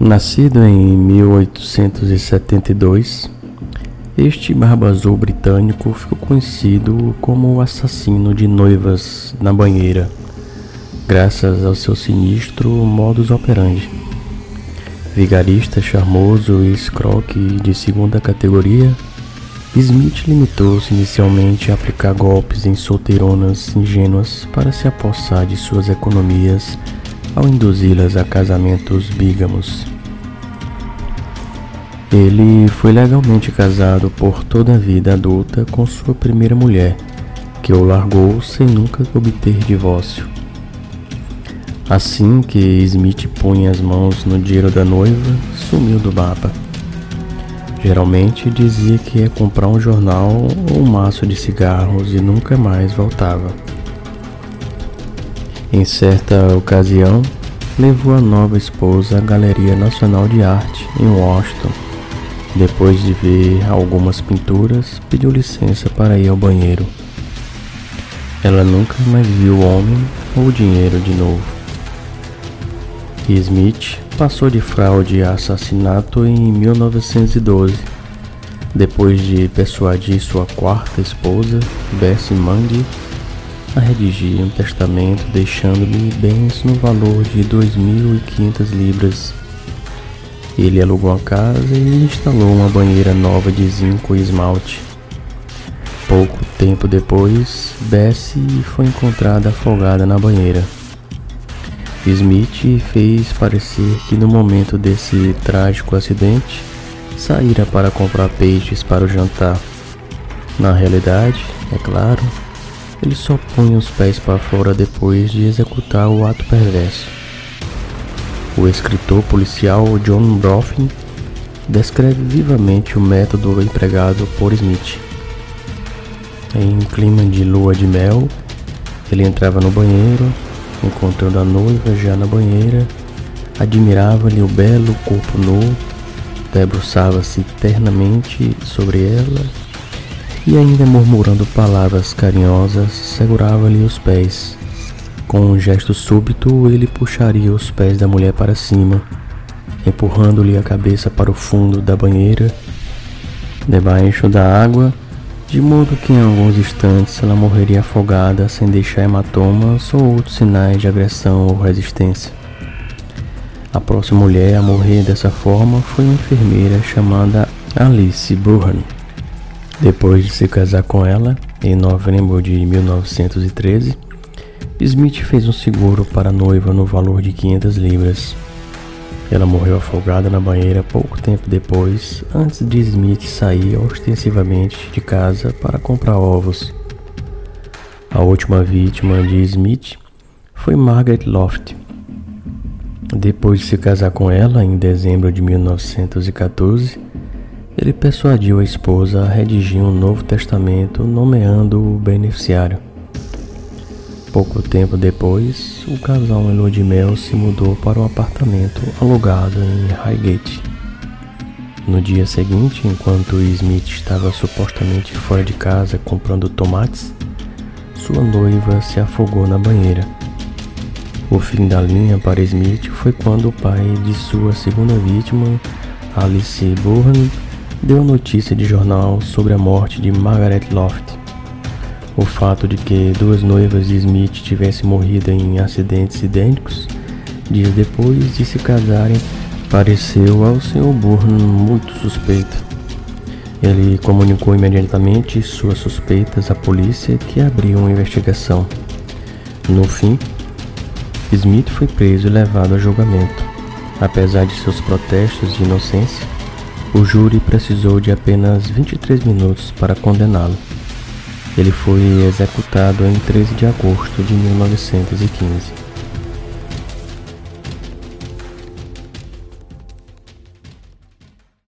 Nascido em 1872, este barba azul britânico ficou conhecido como o assassino de noivas na banheira, graças ao seu sinistro modus operandi. Vigarista charmoso e escroque de segunda categoria, Smith limitou-se inicialmente a aplicar golpes em solteironas ingênuas para se apossar de suas economias ao induzi-las a casamentos bígamos. Ele foi legalmente casado por toda a vida adulta com sua primeira mulher, que o largou sem nunca obter divórcio. Assim que Smith punha as mãos no dinheiro da noiva, sumiu do mapa. Geralmente dizia que ia comprar um jornal ou um maço de cigarros e nunca mais voltava. Em certa ocasião, levou a nova esposa à Galeria Nacional de Arte em Washington. Depois de ver algumas pinturas, pediu licença para ir ao banheiro. Ela nunca mais viu o homem ou o dinheiro de novo. E Smith passou de fraude a assassinato em 1912, depois de persuadir sua quarta esposa, Bessie Mandy, a redigir um testamento deixando-lhe bens no valor de 2.500 libras. Ele alugou a casa e instalou uma banheira nova de zinco e esmalte. Pouco tempo depois, Bessie foi encontrada afogada na banheira. Smith fez parecer que no momento desse trágico acidente saíra para comprar peixes para o jantar. Na realidade, é claro, ele só punha os pés para fora depois de executar o ato perverso. O escritor policial John Brofin descreve vivamente o método empregado por Smith. Em clima de lua de mel, ele entrava no banheiro, encontrando a noiva já na banheira, admirava-lhe o belo corpo nu, debruçava-se ternamente sobre ela e ainda murmurando palavras carinhosas, segurava-lhe os pés. Com um gesto súbito, ele puxaria os pés da mulher para cima, empurrando-lhe a cabeça para o fundo da banheira, debaixo da água, de modo que em alguns instantes ela morreria afogada sem deixar hematomas ou outros sinais de agressão ou resistência. A próxima mulher a morrer dessa forma foi uma enfermeira chamada Alice Burhan. Depois de se casar com ela, em novembro de 1913, Smith fez um seguro para a noiva no valor de 500 libras. Ela morreu afogada na banheira pouco tempo depois, antes de Smith sair ostensivamente de casa para comprar ovos. A última vítima de Smith foi Margaret Loft. Depois de se casar com ela em dezembro de 1914, ele persuadiu a esposa a redigir um novo testamento nomeando o beneficiário. Pouco tempo depois, o casal em lua de mel se mudou para um apartamento alugado em Highgate. No dia seguinte, enquanto Smith estava supostamente fora de casa comprando tomates, sua noiva se afogou na banheira. O fim da linha para Smith foi quando o pai de sua segunda vítima, Alice Burhan, deu notícia de jornal sobre a morte de Margaret Loft. O fato de que duas noivas de Smith tivessem morrido em acidentes idênticos dias depois de se casarem pareceu ao Sr. Burnham muito suspeito. Ele comunicou imediatamente suas suspeitas à polícia que abriu uma investigação. No fim, Smith foi preso e levado a julgamento. Apesar de seus protestos de inocência, o júri precisou de apenas 23 minutos para condená-lo. Ele foi executado em 13 de agosto de 1915.